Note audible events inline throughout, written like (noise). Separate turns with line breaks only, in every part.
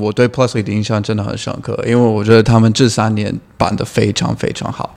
我对 Plusly 的印象真的很深刻，因为我觉得他们这三年办的非常非常好。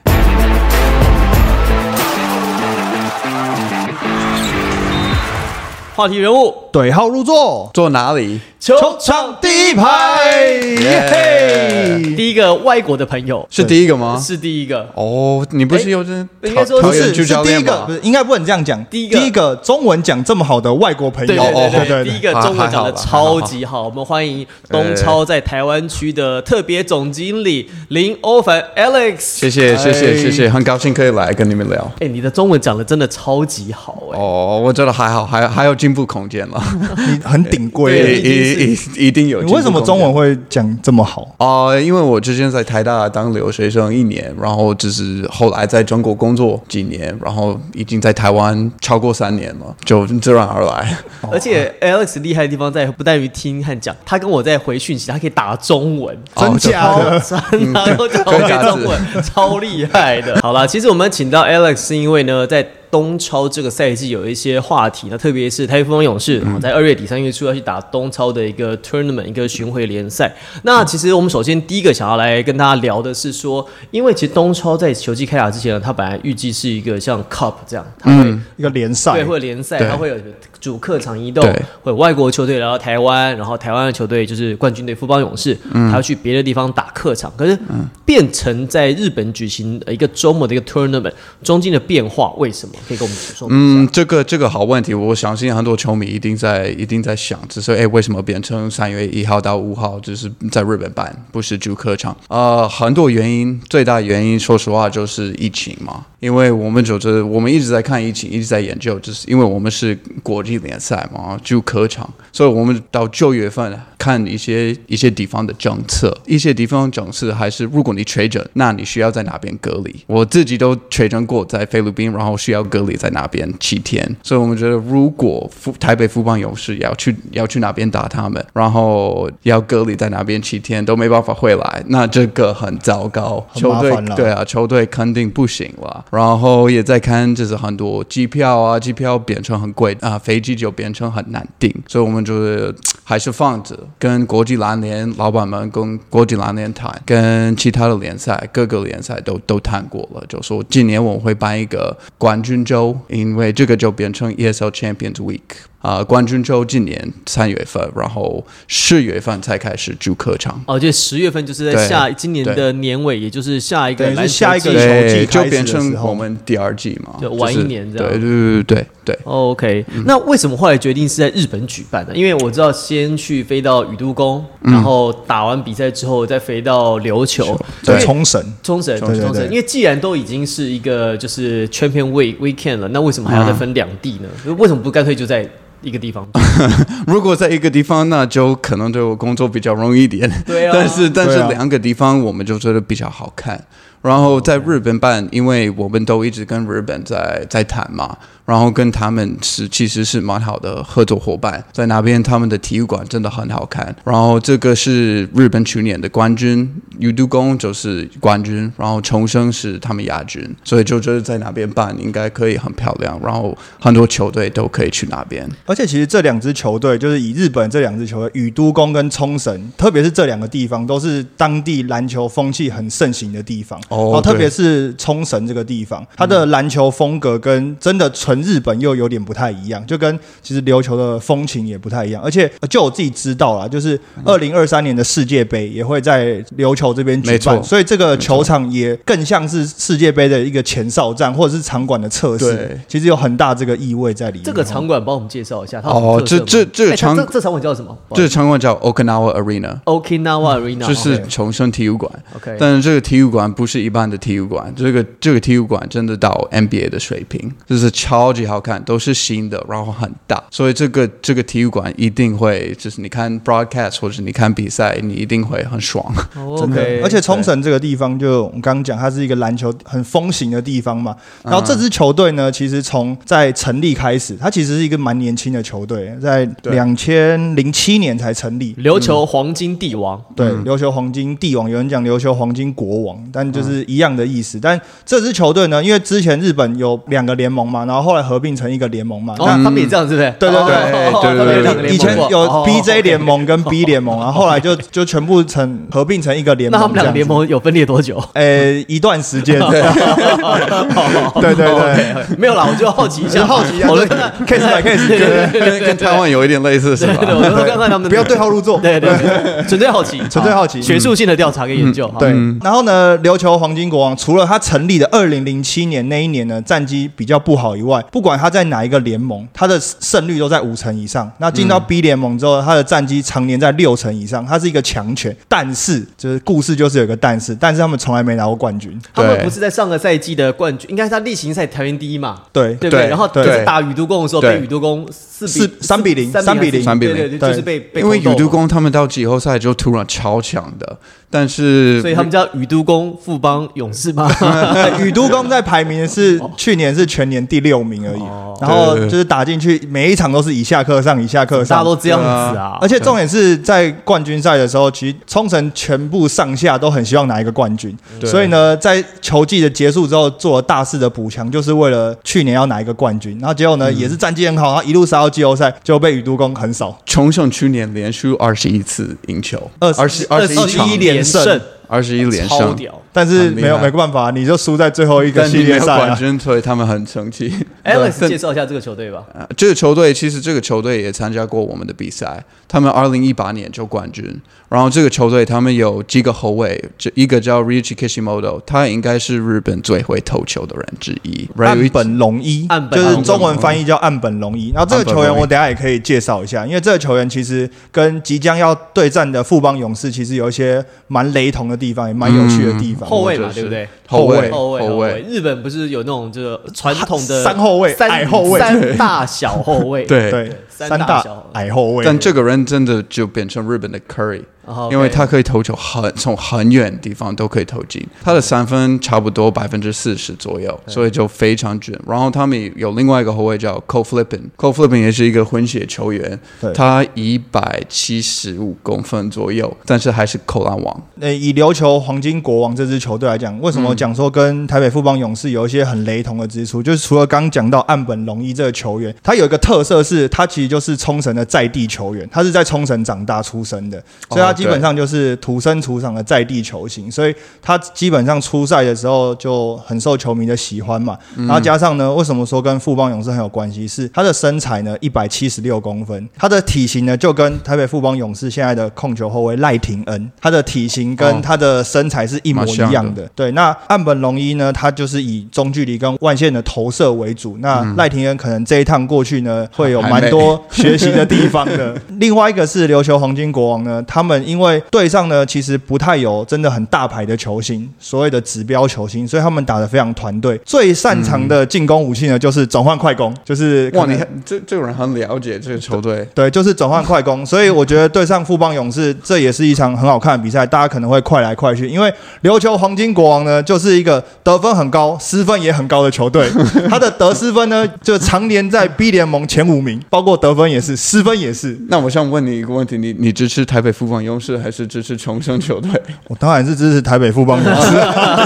话题人物
对号入座，
坐哪里？
球
场第一排，耶嘿！
第一个外国的朋友
是第一个吗？
是第一个，
哦，你不是有这
应该说
不
桃园
是是第一个不？是应该不能这样讲。
第一个
第一个中文讲这么好的外国朋友，
对对对第一个中文讲的超级好，我们欢迎东超在台湾区的特别总经理林欧凡 Alex。
谢谢谢谢谢谢，很高兴可以来跟你们聊。
哎，你的中文讲的真的超级好哎，
哦，我觉得还好，还还有进步空间了。(laughs)
你很顶规
对
耶。
一一一定有。
你为什么中文会讲这么好？
哦、因为我之前在台大当留学生一年，然后就是后来在中国工作几年，然后已经在台湾超过三年了，就自然而然。(laughs)
而且 Alex 厉害的地方在不在于听和讲，他跟我在回讯息，他可以打中文。
真假
超
的？
真的，然后就会中文，超厉害的。好啦，其实我们请到 Alex 是因为呢，在东超这个赛季有一些话题，那特别是台北富邦勇士、啊在二月底三月初要去打东超的一个 tournament 一个巡回联赛。那其实我们首先第一个想要来跟大家聊的是说，因为其实东超在球季开打之前呢，它本来预计是一个像 cup 这样，它会、
一个联赛。
对，会有联赛，
对。
它会有主客场移动
对，
会有外国球队来到台湾，然后台湾的球队就是冠军队富邦勇士，
嗯。
他要去别的地方打客场，可是变成在日本举行一个周末的一个 tournament，中间的变化为什么？可以跟我们说。
嗯，这个这个好问题，我相信很多球迷一定在一定在想，只是哎，为什么变成三月一号到五号，就是在日本办，不是主客场？呃，很多原因，最大原因，说实话就是疫情嘛。因为我们就是我们一直在看疫情，一直在研究，就是因为我们是国际联赛嘛，就客场，所以我们到九月份看一些一些地方的政策，一些地方政策还是如果你确诊，那你需要在哪边隔离。我自己都确诊过在菲律宾，然后需要隔离在那边七天，所以我们觉得如果富台北富邦勇士要去要去哪边打他们，然后要隔离在那边七天都没办法回来，那这个很糟糕，球队对啊，球队肯定不行了。然后也在看，就是很多机票啊，机票变成很贵啊，飞机就变成很难订，所以我们就是还是放着，跟国际篮联老板们跟国际篮联谈，跟其他的联赛各个联赛都都谈过了，就说今年我们会办一个冠军周，因为这个就变成 ESL Champions Week。啊、冠军周今年三月份，然后四月份才开始主客场。
哦，就十月份就是在下今年的年尾，也就是下一个
等于是
篮球季
下一个球，季
就变成我们第二季嘛，
就晚一年这样
对对对对对。
OK，、那为什么后来决定是在日本举办呢？因为我知道先去飞到宇都宫，
嗯。
然后打完比赛之后再飞到琉球，
在
对。
冲绳，
冲绳，
对对
冲绳。因为既然都已经是一个就是 Champion Week Weekend 了，那为什么还要再分两地呢？为什么不干脆就在一个地方？(laughs)
如果在一个地方，那就可能对我工作比较容易一点。(laughs)
对啊。
但是但是两个地方我们就觉得比较好看。然后在日本办，因为我们都一直跟日本在在谈嘛，然后跟他们是其实是蛮好的合作伙伴，在那边他们的体育馆真的很好看。然后这个是日本去年的冠军，宇都宫就是冠军，然后重生是他们亚军，所以就觉得在那边办应该可以很漂亮，然后很多球队都可以去那边。
而且其实这两支球队，就是以日本这两支球队，宇都宫跟冲绳，特别是这两个地方，都是当地篮球风气很盛行的地方。
哦
然后特别是冲绳这个地方，它的篮球风格跟真的纯日本又有点不太一样，就跟其实琉球的风情也不太一样。而且呃就我自己知道啦，就是二零二三年的世界杯也会在琉球这边举
没错
办，所以这个球场也更像是世界杯的一个前哨站，或者是场馆的测试
对。
其实有很大这个意味在里面。
这个场馆帮我们介绍一下，
哦这这这场
这这场馆叫什么？
这个场馆叫 Okinawa
Arena，Okinawa Arena，(laughs)
就是重生体育馆。
OK，
但是这个体育馆不是一般的体育馆，这个这个体育馆真的到 NBA 的水平，就是超级好看，都是新的，然后很大，所以这个这个体育馆一定会，就是你看 broadcast 或者你看比赛，你一定会很爽。
哦 (laughs)
真的
OK，
而且冲绳这个地方，就我们刚刚讲，它是一个篮球很风行的地方嘛。
嗯
然后这支球队呢，其实从在成立开始，它其实是一个蛮年轻轻的球队，在
对
两千零七年才成立。
琉球黄金帝王，
对，琉球黄金帝王，有人讲琉球黄金国王，但就是一样的意思。但这支球队呢，因为之前日本有两个联盟嘛，然后后来合并成一个联盟嘛。
哦，
那
他们也这样，是不是？
对对对
哦
对对对
以前有
哦
BJ 联盟跟 B (laughs) 联盟，然后后来就就全部成合并成一个联盟。
那他们两个联盟有分裂多久？(laughs)
呃，一段时间。对对对，
没有啦，我就好奇一下，
好奇一下
我就看
case by case，对对对
跟跟台湾有一点类似是吧？
对对，我就看看他们
不要对号入座。
对对对，纯粹好奇，
纯粹好奇
学术性的调查跟研究。
对，然后呢，琉球黄金国王除了他成立的二零零七年那一年呢，战绩比较不好以外，不管他在哪一个联盟，他的胜率都在五成以上。那进到 B 联盟之后，他的战绩常年在六成以上，他是一个强权。但是，就是故事就是有个但是，但是他们从来没拿过冠军。
他们不是在上个赛季的冠军，应该是他例行赛排名第一嘛，
对，
对不对？然后就是打宇都宫的时候，被宇都宫四
四三比零
三
三比零
三比零
对对，对就是被被
因为宇都宫他们到季后赛就突然超强的，但是
所以他们叫宇都宫富邦勇士吗？(laughs) (laughs)
宇都宫在排名是去年是全年第六名而已，
哦。
然后就是打进去每一场都是以下克上，以下克上。
大家。都这样子啊
而。且重点是在冠军赛的时候，其实冲绳全部上下都很希望拿一个冠军，
对。
所以呢，在球季的结束之后做了大肆的补强，就是为了去年要拿一个冠军。然后结果呢，也是战绩很好，然后一路杀到季后赛，就被宇都宫横扫，
冲绳去年连续二十一次赢球，
二
二十二十一
21连胜。
二十一连胜，
超屌。
但是没有没办法，你就输在最后一个系列赛啊。
冠军，所以他们很生气。(laughs)
Alex 介绍一下这个球队吧。
啊，这个球队其实这个球队也参加过我们的比赛，他们二零一八年就冠军。然后这个球队他们有几个后卫，这一个叫 Richie Kishimoto，他应该是日本最会投球的人之一
岸本龙一，就是中文翻译叫岸本龙一。然后这个球员我等下也可以介绍一下，因为这个球员其实跟即将要对战的富邦勇士其实有一些蛮雷同的地方，也蛮有趣的地方。
后卫嘛，对不对？
后卫
后卫，后
后卫
卫。日本不是有那种就是传统的 (laughs)
三后卫
三
矮后卫
三大小后卫。
对
对，
三
大
小
矮后卫。
但这个人真的就变成日本的 Curry，因为他可以投球很从很远的地方都可以投进，他的三分差不多百分之四十左右，所以就非常准。然后他们有另外一个后卫叫 Cole Flippin，Cole Flippin 也是一个混血球员
对，
他一百七十五公分左右，但是还是扣篮王。
那，以琉球黄金国王这支球队来讲，为什么讲说跟台北富邦勇士有一些很雷同的之处？就是除了刚讲到岸本龙一这个球员，他有一个特色是，他其实就是冲绳的在地球员，他是在冲绳长大出生的，所以他基本上就是土生土长的在地球星，所以他基本上出赛的时候就很受球迷的喜欢嘛。然后加上呢，为什么说跟富邦勇士很有关系？是他的身材呢一百七十六公分，他的体型呢就跟台北富邦勇士现在的控球后卫赖廷恩，他的体型跟
哦
他的身材是一模一样的对，那岸本龙一呢，他就是以中距离跟外线的投射为主。那赖廷恩可能这一趟过去呢，会有蛮多学习的地方的。(laughs) 另外一个是琉球黄金国王呢，他们因为队上呢其实不太有真的很大牌的球星，所谓的指标球星，所以他们打得非常团队。最擅长的进攻武器呢，就是转换快攻，就是
哇，你看这这个人很了解这个球队，
对，就是转换快攻，所以我觉得对上富邦勇士，这也是一场很好看的比赛，大家可能会快来快去。因为琉球黄金国王呢，就是一个得分很高、失分也很高的球队，(laughs) 他的得失分呢，就常年在 B 联盟前五名，包括得分也是，失分也是。
那我想问你一个问题，你你支持台北富邦勇士还是支持重生球队？(laughs)
我当然是支持台北富邦勇士，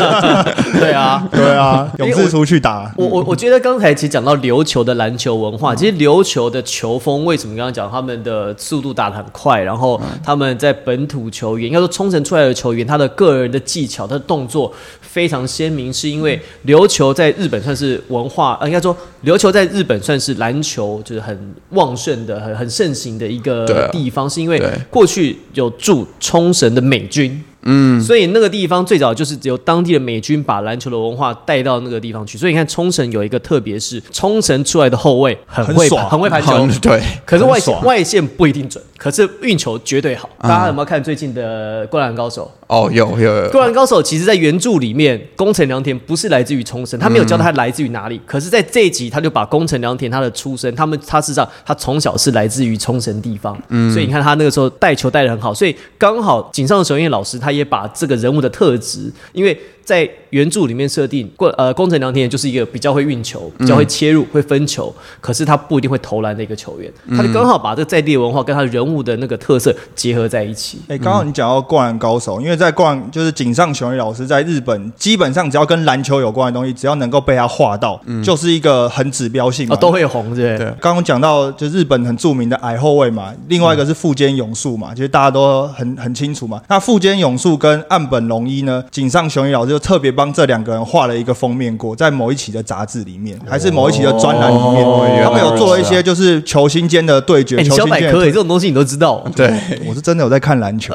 (laughs)
对啊。
对啊，勇士出去打。
我我我觉得刚才其实讲到琉球的篮球文化，其实琉球的球风为什么刚刚讲他们的速度打得很快，然后他们在本土球员，应该说冲绳出来的球员，他的个人的技巧、他的动作非常鲜明，是因为琉球在日本算是文化，呃，应该说琉球在日本算是篮球就是很旺盛的、很很盛行的一个地方，是因为过去有驻冲绳的美军。嗯，所以那个地方最早就是只有当地的美军把篮球的文化带到那个地方去。所以你看，冲绳有一个特别是，冲绳出来的后卫很会
很
很会排球，
对，
可是外线外线不一定准，可是运球绝对好。大家有没有看最近的《灌篮高手》？
哦，有有有，
灌篮高手其实在原著里面，宫城良田不是来自于冲绳，他没有教他来自于哪里。可是，在这一集，他就把宫城良田他的出身，他们他事实上他从小是来自于冲绳地方，所以你看他那个时候带球带的很好，所以刚好井上雄彦老师他他也把这个人物的特质，因为。在原著里面设定，过呃宫城良田就是一个比较会运球、比较会切入、会分球，可是他不一定会投篮的一个球员。他就刚好把这个在地文化跟他人物的那个特色结合在一起。
哎，刚好你讲到灌篮高手，因为在灌就是井上雄一老师在日本，基本上只要跟篮球有关的东西，只要能够被他画到，就是一个很指标性
哦，都会红，对不对？
刚刚讲到就日本很著名的矮后卫嘛，另外一个是富坚勇树嘛，其实大家都很很清楚嘛。那富坚勇树跟岸本龙一呢，井上雄一老师就特别帮这两个人画了一个封面过，在某一期的杂志里面，还是某一期的专栏里面，他们有做了一些就是球星间的对决。
小百科这种东西你都知道？
对，
我是真的有在看篮球。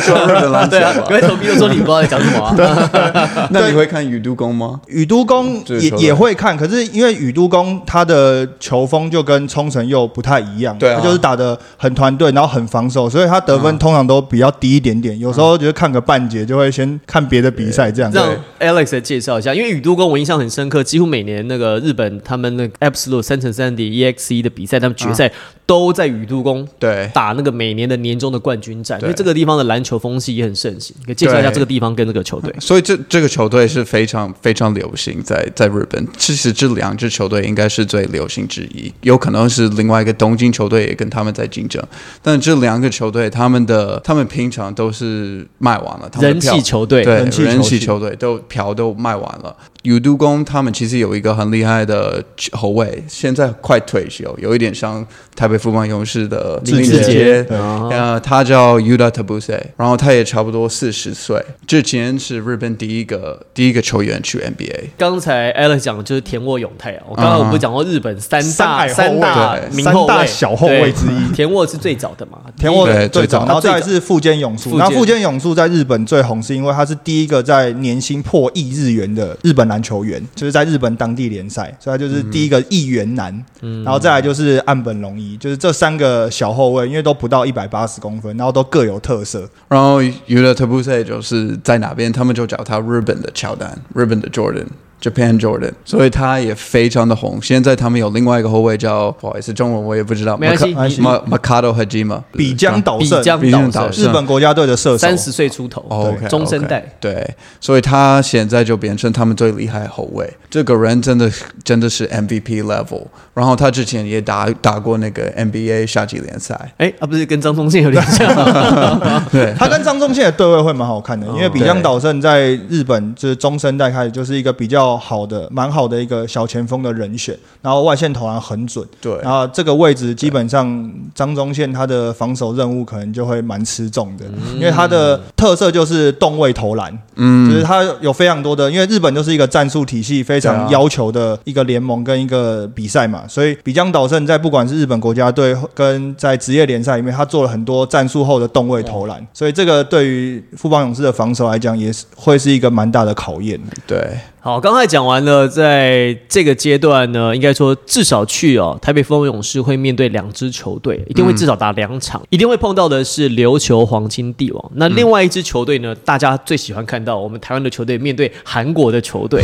说日本篮球，
对啊，各位投币都说你不知道在讲什么。
那你会看宇都宫吗？
宇都宫也也会看，可是因为宇都宫他的球风就跟冲绳又不太一样，
对，
他就是打的很团队，然后很防守，所以他得分通常都比较低一点点。有时候觉得看个半节就会先看别的比赛这样。
让 Alex 来介绍一下，因为宇都宫我印象很深刻，几乎每年那个日本他们那 Absolute 三乘三 D EXE 的比赛，他们决赛都在宇都宫
对
打那个每年的年终的冠军战，因为这个地方的篮球风气也很盛行。可以介绍一下这个地方跟这个球队。
所以这这个球队是非常非常流行在在日本。其实这两支球队应该是最流行之一，有可能是另外一个东京球队也跟他们在竞争。但这两个球队，他们的他们平常都是卖完了，他们
人气球队，
对人气球队都票都卖完了。有都宫他们其实有一个很厉害的后卫，现在快退休，有一点像台北富邦勇士的
林
志杰，呃，他叫 Uda Tabuse，然后他也差不多四十岁，之前是日本第一个第一个球员去 NBA。
刚才 Alex 讲的就是田沃永泰啊，我刚刚我不是讲过日本三大
三
大
三大小后卫之一，
田沃是最早的嘛？
田沃最早，然后再是富坚勇树，然后富坚勇树在日本最红是因为他是第一个在年薪破亿日元的日本篮球员，就是在日本当地联赛，所以他就是第一个亿元男。然后再来就是岸本龙一，就是这三个小后卫，因为都不到一百八十公分，然后都各有特色。
然后 u l a Tabuse 就是在哪边，他们就叫他日本的乔丹，日本的 Jordan。Japan Jordan，所以他也非常的红。现在他们有另外一个后卫叫，不好意思，中文我也不知道。
没关系
，Ma Makado Hajima，
比江岛胜，
比江岛
胜，日本国家队的射手，
三十岁出头
，OK，
中生代。
对，所以他现在就变成他们最厉害后卫。这个人真的真的是 MVP level。然后他之前也打打过那个 NBA 夏季联赛。
哎，啊，不是跟张宗宪有点像。(laughs)
对，
他跟张宗宪的对位会蛮好看的，因为比江岛胜在日本就是中生代开始就是一个比较好的、蛮好的一个小前锋的人选，然后外线投篮很准。
对，
然后这个位置基本上张忠宪他的防守任务可能就会蛮吃重的，因为他的特色就是动位投篮。嗯，就是他有非常多的，因为日本就是一个战术体系非常要求的一个联盟跟一个比赛嘛。所以比江岛胜在不管是日本国家队跟在职业联赛里面，他做了很多战术后的动位投篮，所以这个对于富邦勇士的防守来讲，也是会是一个蛮大的考验。
对。
好，刚才讲完了，在这个阶段呢，应该说至少去哦，台北富邦勇士会面对两支球队，一定会至少打两场，一定会碰到的是琉球黄金帝王。那另外一支球队呢，大家最喜欢看到我们台湾的球队面对韩国的球队，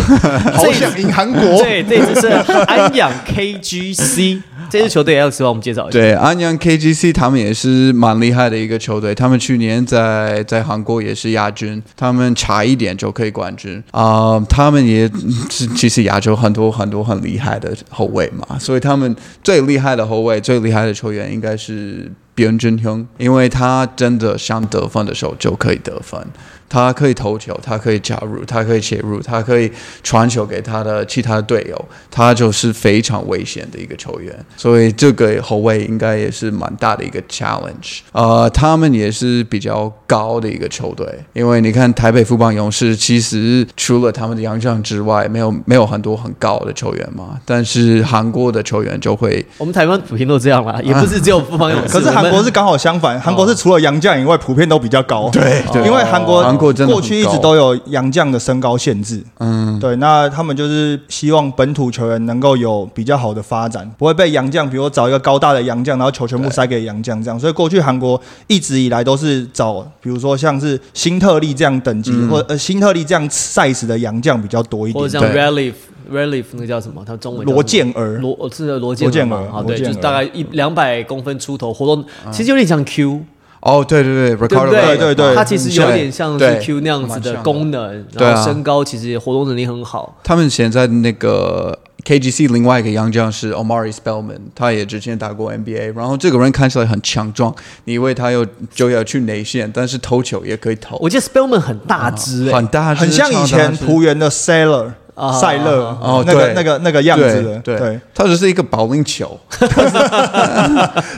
好想赢韩国。
对，这支是安阳 KGC，这支球队 Alex 帮我们介绍一下。
对，安阳 KGC 他们也是蛮厉害的一个球队，他们去年在在韩国也是亚军，他们差一点就可以冠军啊，他们。也是，其实亚洲很多很多很厉害的后卫嘛，所以他们最厉害的后卫、最厉害的球员应该是边俊雄，因为他真的想得分的时候就可以得分。他可以投球，他可以加入，他可以切入，他可以传球给他的其他队友，他就是非常危险的一个球员。所以这个后卫应该也是蛮大的一个 challenge。呃，他们也是比较高的一个球队，因为你看台北富邦勇士，其实除了他们的洋将之外，没有没有很多很高的球员嘛。但是韩国的球员就会，
我们台湾普遍都这样啦，也不是只有富邦勇士。(laughs)
可是韩国是刚好相反，韩国是除了洋将以外，普遍都比较高。
对，
因为韩国。
过
去一直都有洋将的身高限制，嗯，对，那他们就是希望本土球员能够有比较好的发展，不会被洋将，比如找一个高大的洋将，然后球全部塞给洋将这样。所以过去韩国一直以来都是找，比如说像是新特利这样等级，或呃新特利这样 size 的洋将比较多一点。
或者像 Relief Relief 那个叫什么？他中文
罗健儿，
罗是罗健儿啊，对，就是大概一两百公分出头，活动其实有点像 Q。
哦，对对对，Ricardo，
对对对。
他其实有点像是 Q 那样子的功能，然后身高其实活动能力很好。
他们现在那个 KGC 另外一个洋将是 Omari Spellman，他也之前打过 NBA，然后这个人看起来很强壮，你以为他有就要去内线，但是投球也可以投，
我记得 Spellman 很大只、欸，
很大只，
很像以前
只
浦原的 Sailor
啊
赛勒
哦对
那个那个那个样子的，
对
对，
他只是一个保龄球，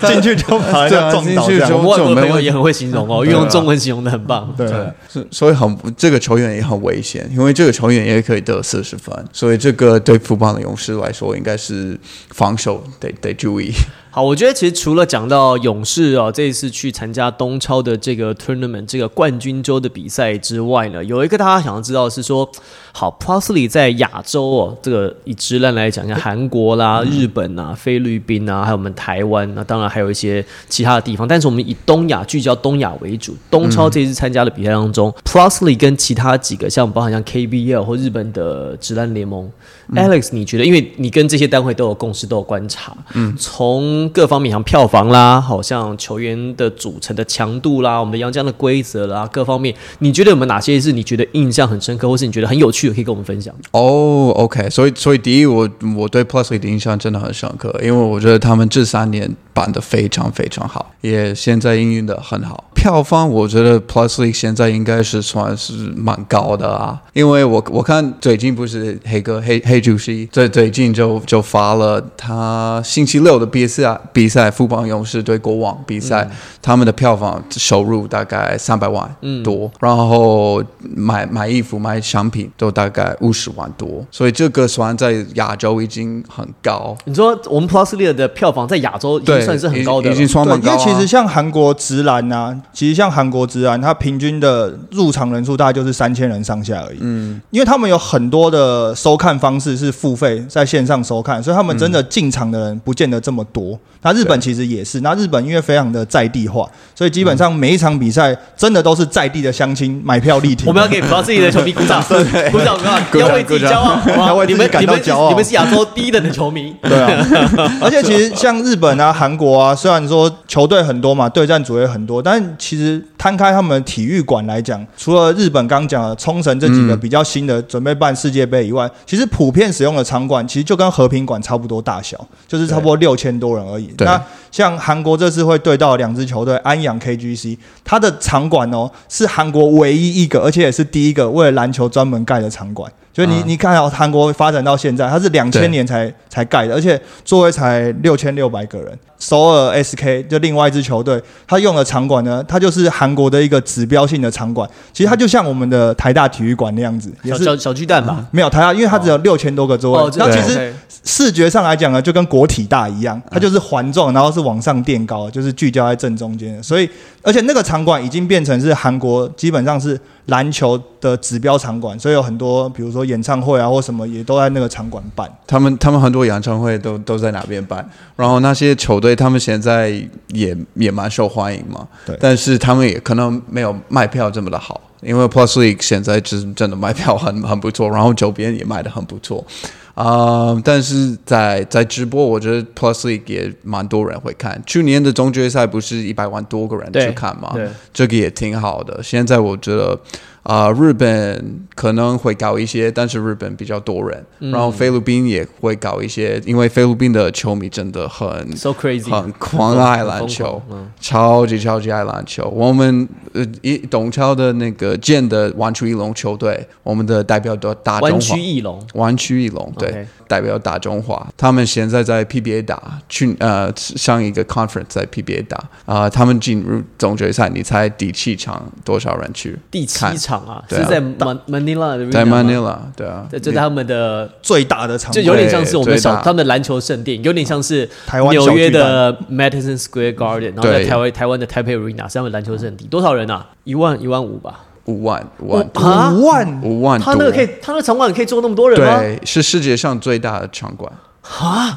进去就把这样
进去就
我们外国的
没问题。
朋友也很会形容哦，用中文形容的很棒。
对。
是所以很这个球员也很危险，因为这个球员也可以得四十分，所以这个对富邦的勇士来说应该是防守得得注意。
好，我觉得其实除了讲到勇士哦，这一次去参加东超的这个 tournament 这个冠军周的比赛之外呢，有一个大家想要知道的是说，好 p l u s l y 在亚洲哦，这个以直男来讲，像韩国啦、日本啊、菲律宾啊，还有我们台湾，那当然还有一些其他的地方，但是我们以东亚聚焦东亚为主。东超这一次参加的比赛当中、p l u s l y 跟其他几个像包含像 KBL 或日本的直男联盟、a l e x 你觉得，因为你跟这些单位都有共识，都有观察，嗯，从各方面像票房啦，好像球员的组成的强度啦，我们的洋将的规则啦，各方面，你觉得有没有哪些是你觉得印象很深刻，或是你觉得很有趣的，可以跟我们分享？
哦、o k 所以所以第一，我我对 Plusly 的印象真的很深刻，因为我觉得他们这三年办的非常非常好，也现在营运的很好。票房我觉得 Plusly 现在应该是算是蛮高的啊，因为我我看最近不是黑哥黑黑主席最最近就就发了他星期六的比赛比赛富邦勇士对国王比赛，他们的票房收入大概三百万多，然后买买衣服买商品都大概五十万多，所以这个算在亚洲已经很高。
你说我们 Plus e 的票房在亚洲已经，算是很高的
已经算
对，
蛮高、啊。
因为其实像韩国直男呐、其实像韩国直男，他平均的入场人数大概就是三千人上下而已。嗯，因为他们有很多的收看方式是付费在线上收看，所以他们真的进场的人不见得这么多。那日本其实也是，那日本因为非常的在地化，所以基本上每一场比赛真的都是在地的乡亲买票力挺。
我们要给 Plus l e 的球迷鼓掌，(laughs) 鼓掌，鼓掌，
鼓掌
要为自己骄傲，你们你们是
感到骄傲。
你们是亚洲第一等的球迷。
对啊，(laughs) 而且其实像日本啊、韩国啊，虽然说球队很多嘛，对战组也很多，但其实摊开他们体育馆来讲，除了日本刚讲的冲绳这几个比较新的准备办世界杯以外，其实普遍使用的场馆其实就跟和平馆差不多大小，就是差不多六千多人而已。那像韩国这次会对到两支球队安阳 KGC，它的场馆哦是韩国唯一一个，而且也是第一个为了篮球专门盖的场馆。就是你、
嗯
你看到韩国发展到现在，它是两
对
千年才才盖的，而且座位才六千六百个人。首尔 SK 就另外一支球队，它用的场馆呢，它就是韩国的一个指标性的场馆。其实它就像我们的台大体育馆那样子，也是
小小小巨蛋吧，
没有台大，因为它只有六千多个座
哦
位。然后
对
其实视觉上来讲呢，就跟国体大一样，它就是环状，然后是往上垫高，就是聚焦在正中间的。所以，而且那个场馆已经变成是韩国基本上是篮球的指标场馆，所以有很多比如说演唱会啊或什么也都在那个场馆办。
他们他们很多演唱会都都在哪边办，然后那些球队他们现在也也蛮受欢迎嘛，
对
但是他们也可能没有卖票这么的好，因为 Plus League 现在真真的卖票很很不错，然后周边也卖的很不错，啊、但是在在直播，我觉得 Plus League 也蛮多人会看，去年的总决赛不是一百万多个人去看嘛？
对，
这个也挺好的。现在我觉得，啊、日本可能会搞一些，但是日本比较多人，然后菲律宾也会搞一些，因为菲律宾的球迷真的很
so crazy，
很狂爱篮球，
嗯。
超级超级爱篮球。我们呃一董超的那个建的湾区翼龙球队，我们的代表都打中
湾
华
区翼龙，
湾区翼龙，对代表大中华。他们现在在 PBA 打，去呃上一个 conference 在 PBA 打。啊、他们进入总决赛，你猜第七场多少人去？
第七
看
场啊，是在 Man Manila 的 arena
在
吗
？Manila，对啊，
这这是他们的，
最大的场
就
馆
有点像是我们小他们的篮球圣殿，有点像是
台湾
纽约的 Madison Square Garden，然后在台湾台湾的 Taipei Arena 是他们篮球圣地，多少人啊？一万一万五吧？
五万五万
五万？
五万多，
他那个可以，他那个场馆可以坐那么多人吗？
对，是世界上最大的场馆，
啊，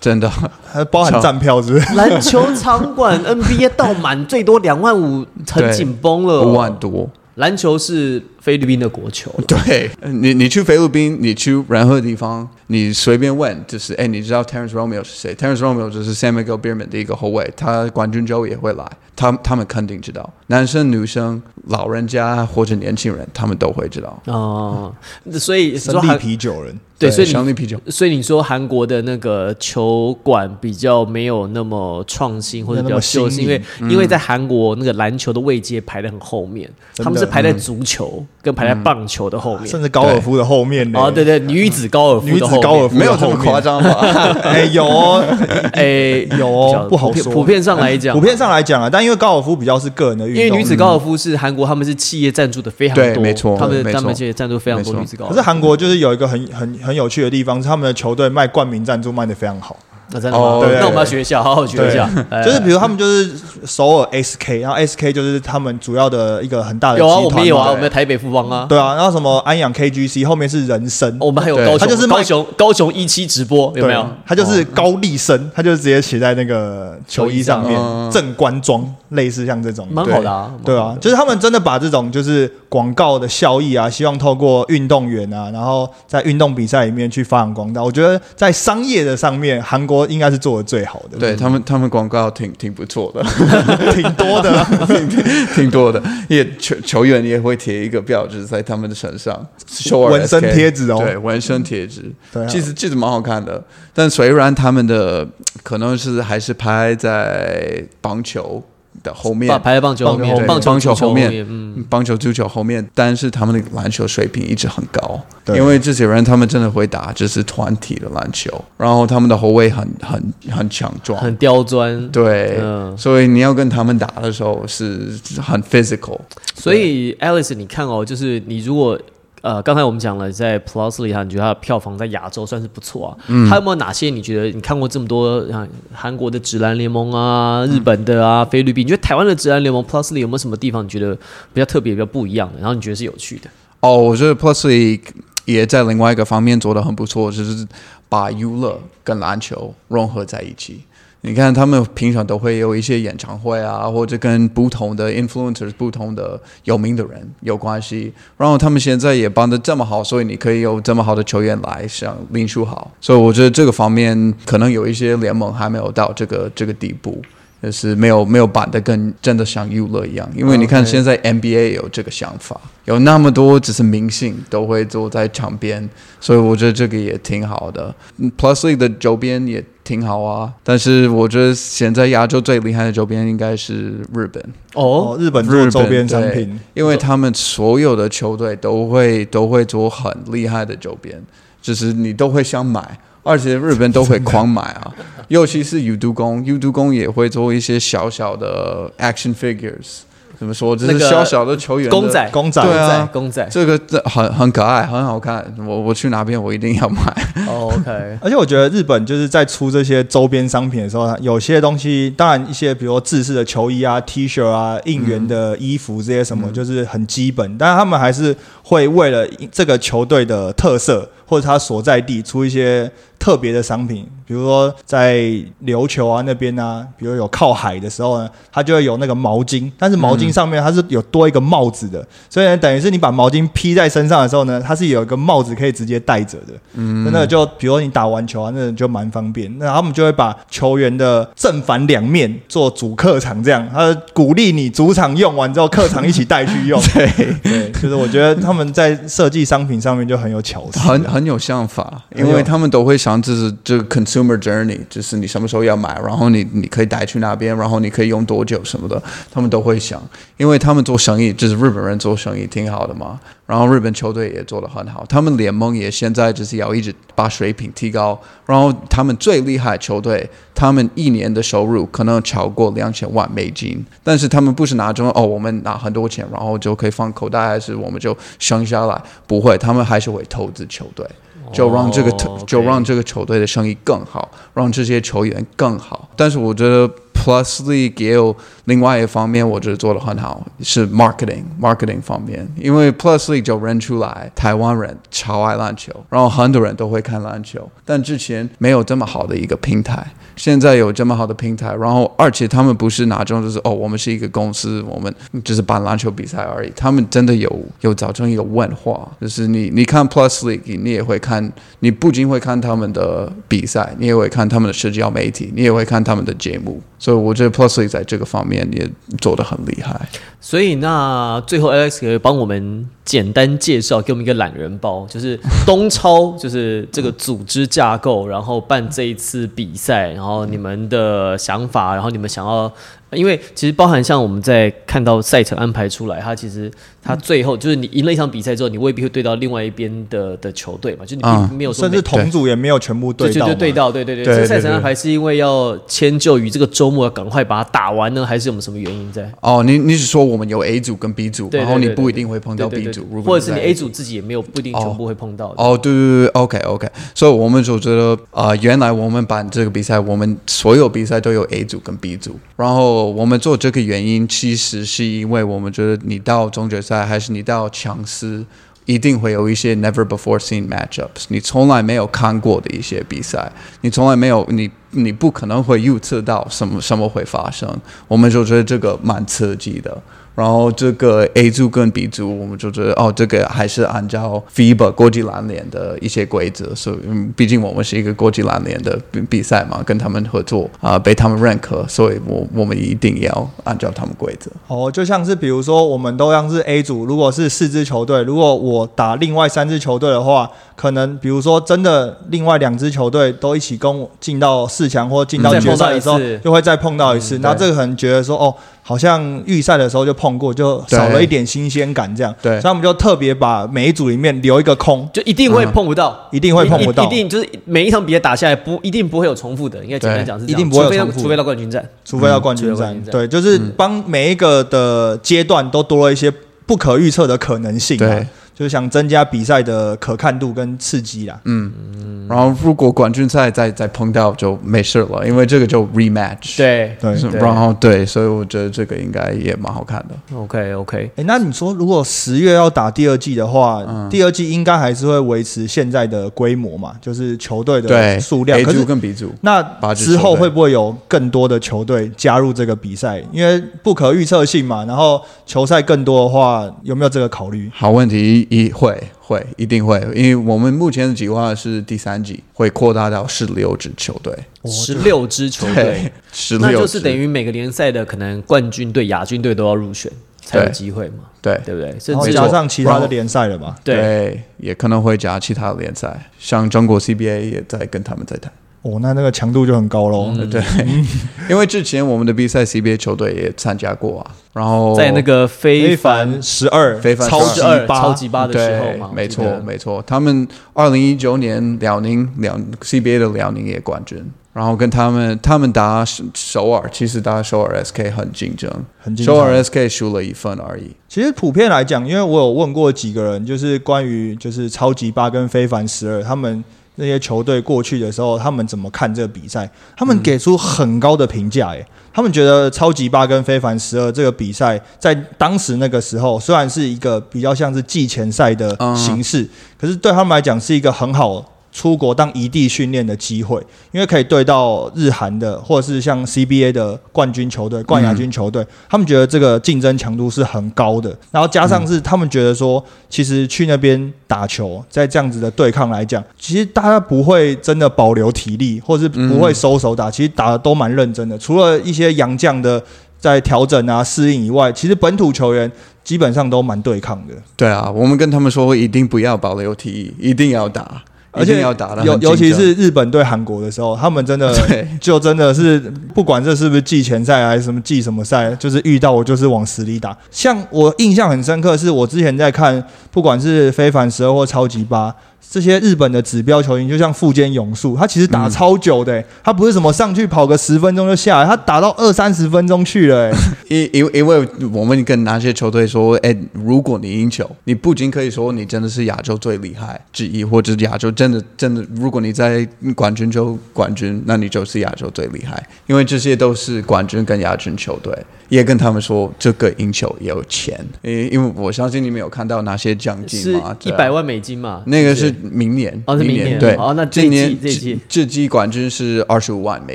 真的。
还包含站票是不是？
篮球场馆 NBA 到满最多两万五，很紧绷了。
五万多，
篮球是菲律宾的国球，(laughs)
对你，你去菲律宾，你去任何地方，你随便问，就是哎，你知道 Terrence Romeo 是谁？Terrence Romeo 就是 San Miguel Beerman 的一个后卫，他冠军周也会来，他他们肯定知道，男生、女生、老人家或者年轻人，他们都会知道。
哦，所以
生力
说韩
啤酒人，
对，所以你
香槟啤酒。
所以你说韩国的那个球馆比较没有那么创新或者比较旧，是因为因为在韩国那个篮球的位阶排的很后面，他们是排在足球跟排在棒球的后面。
甚至高尔夫的后面呢。
哦，对对，女子高尔夫
女子
的后面。
高尔夫
没有这么夸张吧？(laughs)
哎，有。哦，
哎，
有哦不好
普遍
说
普遍上来讲，
普遍上来讲啊，但因为高尔夫比较是个人的运动，
因为女子高尔夫是韩国，他们是企业赞助的非常多，
对没错。
他们他们企业赞助非常多女子高尔夫。
可是韩国就是有一个很很很很有趣的地方，是他们的球队卖冠名赞助卖的非常好。
那真的吗？
哦
对
那我们要学一下，好好学一下。哎。
就是比如他们就是首尔 SK，然后 SK 就是他们主要的一个很大的
有啊，我们有啊，我们的台北富邦啊，
对啊，然后什么安阳 KGC 后面是人参，
我们还有高雄，
他就是
高雄高雄一期直播有没有？
他就是高丽参，他就是直接写在那个球衣上面正官装，类似像这种。
蛮好的啊，
对啊，就是他们真的把这种就是广告的效益啊，希望透过运动员啊，然后在运动比赛里面去发扬光大。我觉得在商业的上面，韩国应该是做的最好的，
对他们，他们广告挺挺不错的，(laughs)
挺多的。挺。(laughs)
挺多的。也球球员也会贴一个标志在他们的身上。
纹身贴纸哦。
对，纹身贴纸。
对啊。
其实其实蛮好看的，但虽然他们的可能是还是拍在棒球的后面
把，排在棒球后面，
对
棒球
后面
嗯，
棒球、足球后面，但是他们的篮球水平一直很高，
对
因为这些人他们真的会打，就是团体的篮球，然后他们的后卫很很很强壮，
很刁钻。
对，
嗯
所以你要跟他们打的时候是很 physical，
所以 Alice，你看哦，就是你如果呃，刚才我们讲了，在 Plus 里哈，你觉得它的票房在亚洲算是不错啊。嗯，还有没有哪些你觉得你看过这么多像，韩国的直男联盟啊，日本的啊，菲律宾，你觉得台湾的直男联盟 Plus 里有没有什么地方你觉得比较特别、比较不一样的？然后你觉得是有趣的？
哦，我觉得 Plus League 也在另外一个方面做得很不错，就是把娱乐跟篮球融合在一起。你看，他们平常都会有一些演唱会啊，或者跟不同的 influencers、不同的有名的人有关系。然后他们现在也办得这么好，所以你可以有这么好的球员来，像林书豪。所以我觉得这个方面可能有一些联盟还没有到这个这个地步。就是没有没有办的跟真的像娱乐一样，因为你看现在 NBA 有这个想法，有那么多只是明星都会坐在场边，所以我觉得这个也挺好的。嗯 Plus League 的周边也挺好啊，但是我觉得现在亚洲最厉害的周边应该是日本，
哦？
哦，，日本
日
周边
产
品，
因为他们所有的球队都会都会做很厉害的周边，就是你都会想买。而且日本都会狂买啊，(laughs) 尤其是 U 都宫，U 都宫也会做一些小小的 action figures，怎么说？就是
那个
小小的球员的
公仔，
公仔
对啊
公仔。
这个这很很可爱，很好看。我我去哪边我一定要买。
哦 (laughs) OK，
而且我觉得日本就是在出这些周边商品的时候，有些东西，当然一些比如说制式的球衣啊、T 恤啊、应援的衣服这些什么，就是很基本，但是他们还是会为了这个球队的特色或者他所在地出一些特别的商品，比如说在琉球啊那边啊，比如有靠海的时候呢，它就会有那个毛巾，但是毛巾上面它是有多一个帽子的，所以呢，等于是你把毛巾披在身上的时候呢，它是有一个帽子可以直接戴着的。嗯，那个就比如说你打完球啊，那个就蛮方便。那他们就会把球员的正反两面做主客场这样，他鼓励你主场用完之后，客场一起带去用。对对，就是我觉得他们在设计商品上面就很有巧思，
很很有想法，因为他们都会想，就是这个 consumer journey，就是你什么时候要买，然后你你可以带去那边，然后你可以用多久什么的，他们都会想，因为他们做生意，就是日本人做生意挺好的嘛，然后日本球队也做得很好，他们联盟也现在就是要一直把水平提高，然后他们最厉害球队，他们一年的收入可能超过两千万美金，但是他们不是拿着哦，我们拿很多钱，然后就可以放口袋，还是我们就省下来，不会，他们还是会投资球队。就让这个就让这个球队的生意更好，让这些球员更好。但是我觉得 Plus League 也有另外一方面，我觉得做得很好，是 marketing marketing 方面。因为 Plus League 就认出来台湾人超爱篮球，然后很多人都会看篮球，但之前没有这么好的一个平台。现在有这么好的平台，然后而且他们不是哪种就是哦，我们是一个公司，我们只是办篮球比赛而已。他们真的有有造成一个文化，就是你你看 Plus League，你也会看，你不仅会看他们的比赛，你也会看他们的社交媒体，你也会看他们的节目，所以我觉得 Plusly 在这个方面也做得很厉害。
所以那最后 Alex 可以帮我们简单介绍，给我们一个懒人包，(laughs) 就是东超，就是这个组织架构，然后办这一次比赛，然后你们的想法，然后你们想要。因为其实包含像我们在看到赛程安排出来，它其实它最后就是你赢了一场比赛之后，你未必会对到另外一边的的球队嘛，就你并没有说
甚至同组也没有全部对
到，对对到，对对对。这赛程安排是因为要迁就于这个周末要赶快把它打完呢，还是有什么原因在？
哦，你你是说我们有 A 组跟 B 组，然后你不一定会碰到 B 组，
或者是你 A 组自己也没有不一定全部会碰到。
哦，对对对，OK OK。所以我们就觉得啊，原来我们办这个比赛，我们所有比赛都有 A 组跟 B 组，然后我们做这个。原因其实是因为我们觉得你到总决赛还是你到强斯，一定会有一些 never before seen matchups，你从来没有看过的一些比赛，你从来没有你你不可能会预测到什么什么会发生，我们就觉得这个蛮刺激的。然后这个 A 组跟 B 组，我们就觉得哦，这个还是按照 FIBA 国际篮联的一些规则，所以毕竟我们是一个国际篮联的比比赛嘛，跟他们合作啊，被他们认可，所以我我们一定要按照他们规则。
哦，就像是比如说，我们都像是 A 组，如果是四支球队，如果我打另外三支球队的话，可能比如说真的另外两支球队都一起跟我进到四强或进到决赛的时候，就会再碰到一次，那这个可能觉得说哦。好像预赛的时候就碰过，就少了一点新鲜感，这样。
对，
所以我们就特别把每一组里面留一个空，
就一定会碰不到，
一定会碰不到，
一定就是每一场比赛打下来不一定不会有重复的，应该简单讲是
一定不会有重复，
除非到冠军战，
除非到冠军战。对，就是帮每一个的阶段都多了一些不可预测的可能性。
对。
就是想增加比赛的可看度跟刺激啦。
嗯，然后如果冠军赛再再碰到就没事了，因为这个就 rematch。
对
对，
然后对，所以我觉得这个应该也蛮好看的。
OK OK，
哎，那你说如果十月要打第二季的话，第二季应该还是会维持现在的规模嘛？就是球队的数量，
可是跟 B 组。
那之后会不会有更多的球队加入这个比赛？因为不可预测性嘛。然后球赛更多的话，有没有这个考虑？
好问题。一会会一定会，因为我们目前的计划是第三季会扩大到十六支球队，
十六支球队，
十六，
那就是等于每个联赛的可能冠军队、亚军队都要入选才有机会嘛？
对，
对不对？
甚至加上其他的联赛了嘛？
对，
也可能会加其他的联赛，像中国 CBA 也在跟他们在谈。
哦，那那个强度就很高喽。
对，(laughs) 因为之前我们的比赛 CBA 球队也参加过啊，然后
在那个非凡
十二、
非凡
超级八、
超级八的时候嘛，
没错没错。他们二零一九年辽宁辽 CBA 的辽宁也冠军，然后跟他们他们打首尔，其实打首尔 SK 很竞争，
很
首尔 SK 输了一分而已。
其实普遍来讲，因为我有问过几个人，就是关于就是超级八跟非凡十二，他们。那些球队过去的时候，他们怎么看这个比赛？他们给出很高的评价，诶，他们觉得超级八跟非凡十二这个比赛，在当时那个时候，虽然是一个比较像是季前赛的形式，可是对他们来讲是一个很好。出国当异地训练的机会，因为可以对到日韩的，或者是像 CBA 的冠军球队、冠亚军球队，他们觉得这个竞争强度是很高的。然后加上是他们觉得说，其实去那边打球，在这样子的对抗来讲，其实大家不会真的保留体力，或是不会收手打，其实打的都蛮认真的。除了一些洋将的在调整啊、适应以外，其实本土球员基本上都蛮对抗的。
对啊，我们跟他们说，一定不要保留体力，一定要打。
而且
要打
尤尤其是日本对韩国的时候，他们真的 (laughs) 就真的是不管这是不是季前赛还是什么季什么赛，就是遇到我就是往死里打。像我印象很深刻，是我之前在看，不管是非凡十二或超级八。这些日本的指标球员，就像富坚勇树，他其实打超久的，他不是什么上去跑个十分钟就下来，他打到二三十分钟去了。(laughs)
因因因为我们跟哪些球队说，哎，如果你赢球，你不仅可以说你真的是亚洲最厉害之一，或者亚洲真的真的，如果你在冠军就冠军，那你就是亚洲最厉害，因为这些都是冠军跟亚军球队。也跟他们说，这个赢球有钱，因因为我相信你们有看到哪些奖金
吗？一百万美金嘛？
那个是明年，
哦，是明
年，对，
哦，那
今年
这季。
这季冠军是二十五万美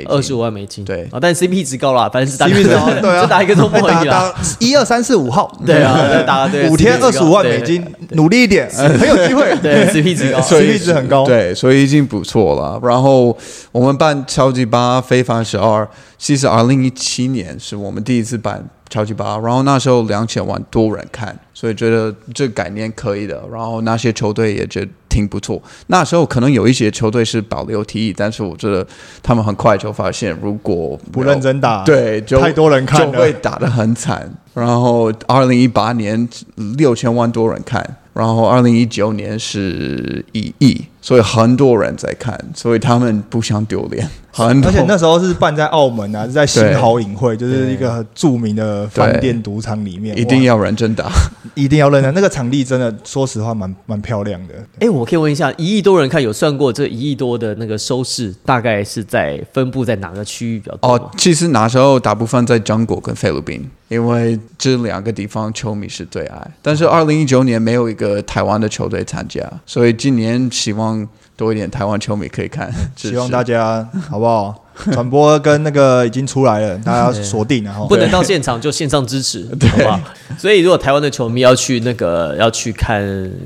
金，
二十五万美金，
对，
啊，但 CP 值高了，反正是
CP 值高，(laughs) 对啊，
就打一个周末而已啦，(laughs)
一二三四五号，
对啊，打对
五天二十五万美金，努力一点，很有机会，
对，CP 值高
，CP 值很高，
对，所以已经不错了。然后我们办超级八非凡十二。其实二零一七年是我们第一次办超级八，然后那时候两千万多人看，所以觉得这概念可以的。然后那些球队也觉得挺不错。那时候可能有一些球队是保留提议，但是我觉得他们很快就发现，如果
不认真打，
对，就
太多人看
就会打得很惨。然后二零一八年六千万多人看。然后二零一九年是一亿，所以很多人在看，所以他们不想丢脸。(laughs)
很而且那时候是办在澳门啊，是在新豪影会，就是一个著名的饭店赌场里面，
一定要认真打，
一定要认真。那个场地真的，说实话，蛮蛮漂亮的。
哎，我可以问一下，一亿多人看，有算过这一亿多的那个收视，大概是在分布在哪个区域比较多？
哦，其实那时候大部分在中国跟菲律宾，因为这两个地方球迷是最爱。但是二零一九年没有一个台湾的球队参加，所以今年希望。多一点台湾球迷可以看，(laughs)
希望大家好不好？(laughs) 传播跟那个已经出来了，(laughs) 大家锁定然后
不能到现场就线上支持，好不好？所以如果台湾的球迷要去那个要去看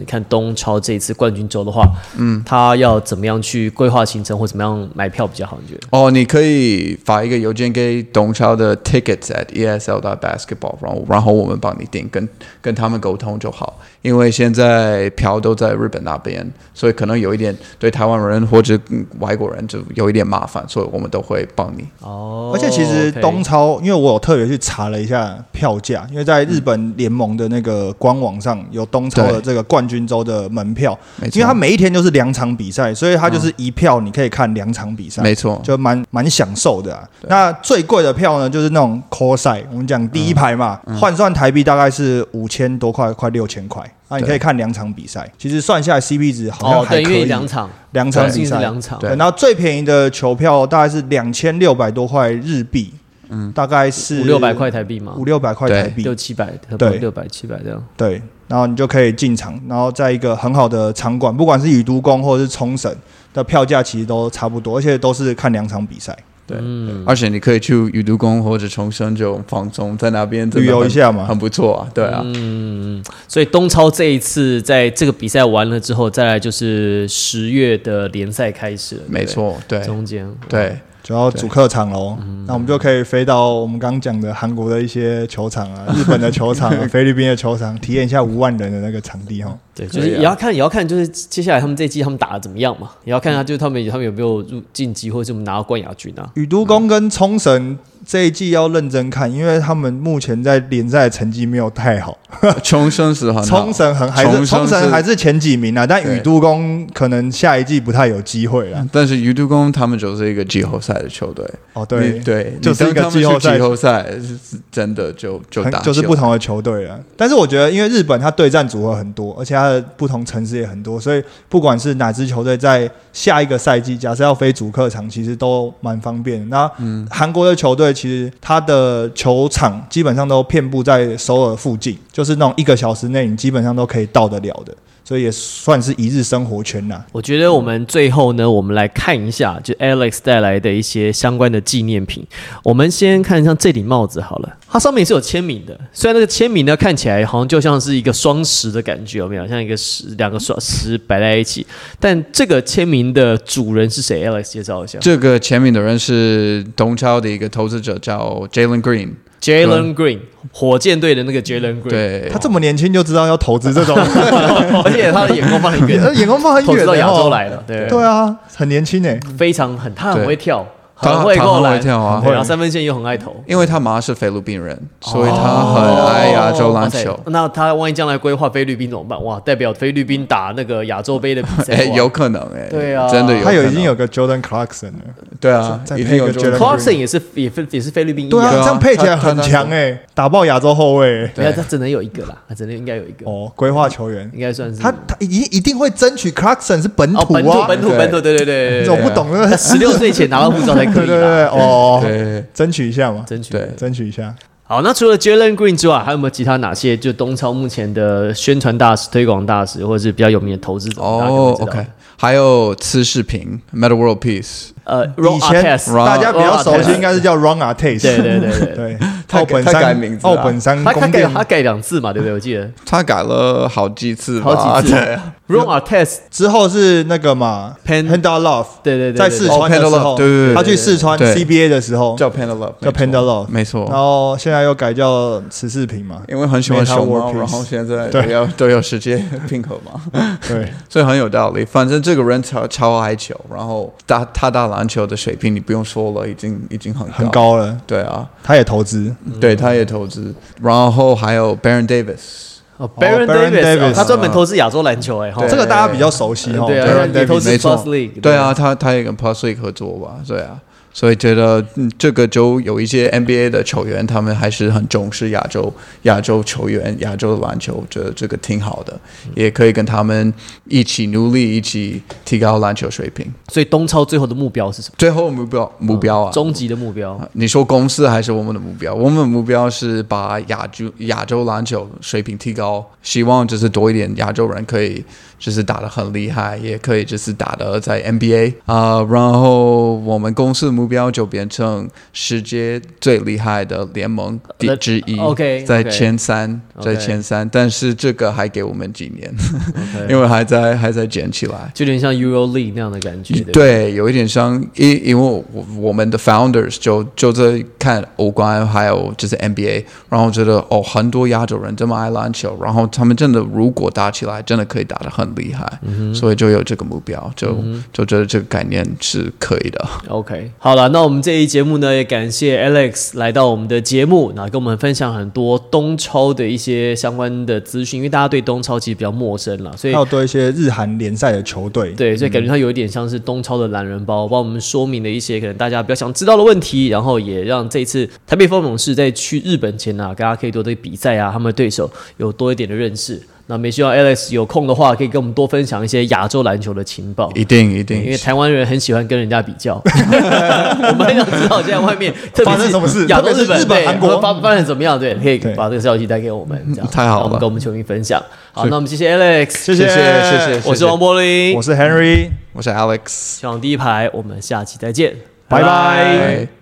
看东超这一次冠军周的话，嗯，他要怎么样去规划行程或怎么样买票比较好？你觉得？
哦，你可以发一个邮件给东超的 tickets at esl basketball，然后然后我们帮你订，跟跟他们沟通就好。因为现在票都在日本那边，所以可能有一点对台湾人或者外国人就有一点麻烦，所以我们都。会帮你
哦，
而且其实东超，因为我有特别去查了一下票价，因为在日本联盟的那个官网上有东超的这个冠军周的门票，因为它每一天就是两场比赛，所以它就是一票你可以看两场比赛，
没错，
就蛮蛮享受的。那最贵的票呢，就是那种 core 赛，我们讲第一排嘛，换算台币大概是五千多块，快六千块。那你可以看两场比赛，其实算下来 CP 值好像还可以。
两场，
两场比赛，
两场。
对，然后最便宜的球票大概是两千六百多块日币，嗯，大概是
五六百块台币嘛，
五六百块台币，
六七百，
对，
六百七百这样。
对，然后你就可以进场，然后在一个很好的场馆，不管是宇都宫或者是冲绳的票价，其实都差不多，而且都是看两场比赛。
对，而且你可以去宇都宫或者重生这种放松，在那边
旅游一下嘛，
很不错啊。对啊，
嗯，所以东超这一次在这个比赛完了之后，再来就是十月的联赛开始了。
没错，对，
中间
对。
主要主客场喽，那我们就可以飞到我们刚刚讲的韩国的一些球场啊，(laughs) 日本的球场、(laughs) 菲律宾的球场，体验一下五万人的那个场地哈。
对，就是也要看，也要看，就是接下来他们这季他们打的怎么样嘛，也要看一下，就是他们他们有没有入晋级，或者是我们拿到冠亚军啊。
宇都宫跟冲绳。这一季要认真看，因为他们目前在联赛成绩没有太好。(laughs)
冲绳是很，
冲绳很还是冲绳还是前几名啊？但宇都宫可能下一季不太有机会了。
但是宇都宫他们就是一个季后赛的球队。
哦，对
对，
就是一个季后赛，
季后赛是真的就就打
就是不同的球队了。但是我觉得，因为日本它对战组合很多，而且它的不同城市也很多，所以不管是哪支球队在下一个赛季，假设要飞主客场，其实都蛮方便。那韩国的球队。其实它的球场基本上都遍布在首尔附近，就是那种一个小时内你基本上都可以到得了的。所以也算是一日生活圈呐。
我觉得我们最后呢，我们来看一下，就 Alex 带来的一些相关的纪念品。我们先看一下这顶帽子好了，它上面也是有签名的。虽然那个签名呢看起来好像就像是一个双十的感觉，有没有？像一个十两个双十摆在一起。但这个签名的主人是谁？Alex 介绍一下。
这个签名的人是东超的一个投资者，叫 Jalen Green。
Jalen Green，火箭队的那个 Jalen Green，
对，
他这么年轻就知道要投资这种，(laughs)
而且他的眼光放很远，(laughs)
眼光放很远，
到亚洲来了，对，
对啊，很年轻诶，
非常很，他很会跳。
他
会过来
跳啊，
然后三分线又很爱投，
因为他妈是菲律宾人，所以他很爱亚洲篮球。
那他万一将来规划菲律宾怎么办？哇，代表菲律宾打那个亚洲杯的比赛，
有可能哎，
对啊，
真的有。
他有已经有个 Jordan Clarkson 了，
对啊，
再配个 Jordan
Clarkson 也是也菲也是菲律宾，
对啊，这样配起来很强哎，打爆亚洲后卫。
对啊，他只能有一个啦，他只能应该有一个
哦，规划球员
应该算是
他他一一定会争取 Clarkson 是本土啊，
本土本土本土，对对对，
我不懂
他十六岁前拿到护照才可以的
哦。哦，对，争取一下嘛，
争取，
对，
争取一下。
好，那除了 Jalen Green 之外，还有没有其他哪些就东超目前的宣传大使、推广大使，或者是比较有名的投资者？
哦，OK，还有次视频 Meta World Peace，
呃，以前
大家比较熟悉应该是叫 Run a Taste，
对对对。对。
对，奥本山，奥本山，
他他改他改两次嘛，对不对？我记得。
他改了好几次，
好几次。Ron Artest
之后是那个嘛 Panda Love，
对对对，对
在四川的时候，
对对对
他去四川 CBA 的时候
叫 Panda Love，
叫 Panda Love，
没错。
然。后现在又改叫十四平嘛，
因为很喜欢猫，然后现在
对。
都要都要世界拼合嘛，(laughs)
对，
所以很有道理。反正这个人超超爱球，然后打他打篮球的水平你不用说了，已经已经很。
很高了。
对啊，
他也投资，
对，他也投资。然后还有 Baron Davis，
哦，Baron 哦他专门投资亚洲篮球哎，哈
这个大家比较熟悉哦。
对啊也投资
Davis
没错
Plus League，
对啊，他他也跟 Plus League 合作吧，对啊。所以觉得、嗯、这个就有一些 NBA 的球员，他们还是很重视亚洲亚洲球员、亚洲的篮球，觉得这个挺好的，也可以跟他们一起努力，一起提高篮球水平。
所以东超最后的目标是什么？
最后目标目标啊，
终极的目标。
你说公司还是我们的目标？我们的目标是把亚洲亚洲篮球水平提高，希望就是多一点亚洲人可以就是打得很厉害，也可以就是打得在 NBA 啊、然后我们公司的目标就变成世界最厉害的联盟之一
OK，
在前三，在前三，但是这个还给我们几年 (laughs) 因为还在还在捡起来。
就有点像 Euro League 那样的感觉，对对
对，有一点像，因因为我我们的 founders 就就在看欧冠，还有就是 NBA，然后觉得哦，很多亚洲人这么爱篮球，然后他们真的如果打起来，真的可以打得很厉害，所以就有这个目标，就、就觉得这个概念是可以的。
OK，好了，那我们这一节目呢，也感谢 Alex 来到我们的节目，那跟我们分享很多东超的一些相关的资讯，因为大家对东超其实比较陌生了，所以
还有对一些日韩联赛的球队，
对，所以感觉它有一点像是东超的懒人包，帮我们说明了一些可能大家比较想知道的问题，然后也让这一次台北风勇士在去日本前啊，大家可以多对比赛啊，他们的对手有多一点的认识。那没希望 Alex 有空的话，可以跟我们多分享一些亚洲篮球的情报。
一定一定。
因为台湾人很喜欢跟人家比较，(laughs) 我们很想知道现在外面特别
发生什么事？
亚洲
日本韩国。
发发展怎么样？对，可以把这个消息带给我们，这样。
太好了。
跟我们球迷分享。好，那我们谢谢 Alex，
谢谢谢谢
我是王柏林
我，是 Henry，
我是 Alex，
希望第一排，我们下期再见，
拜。拜
拜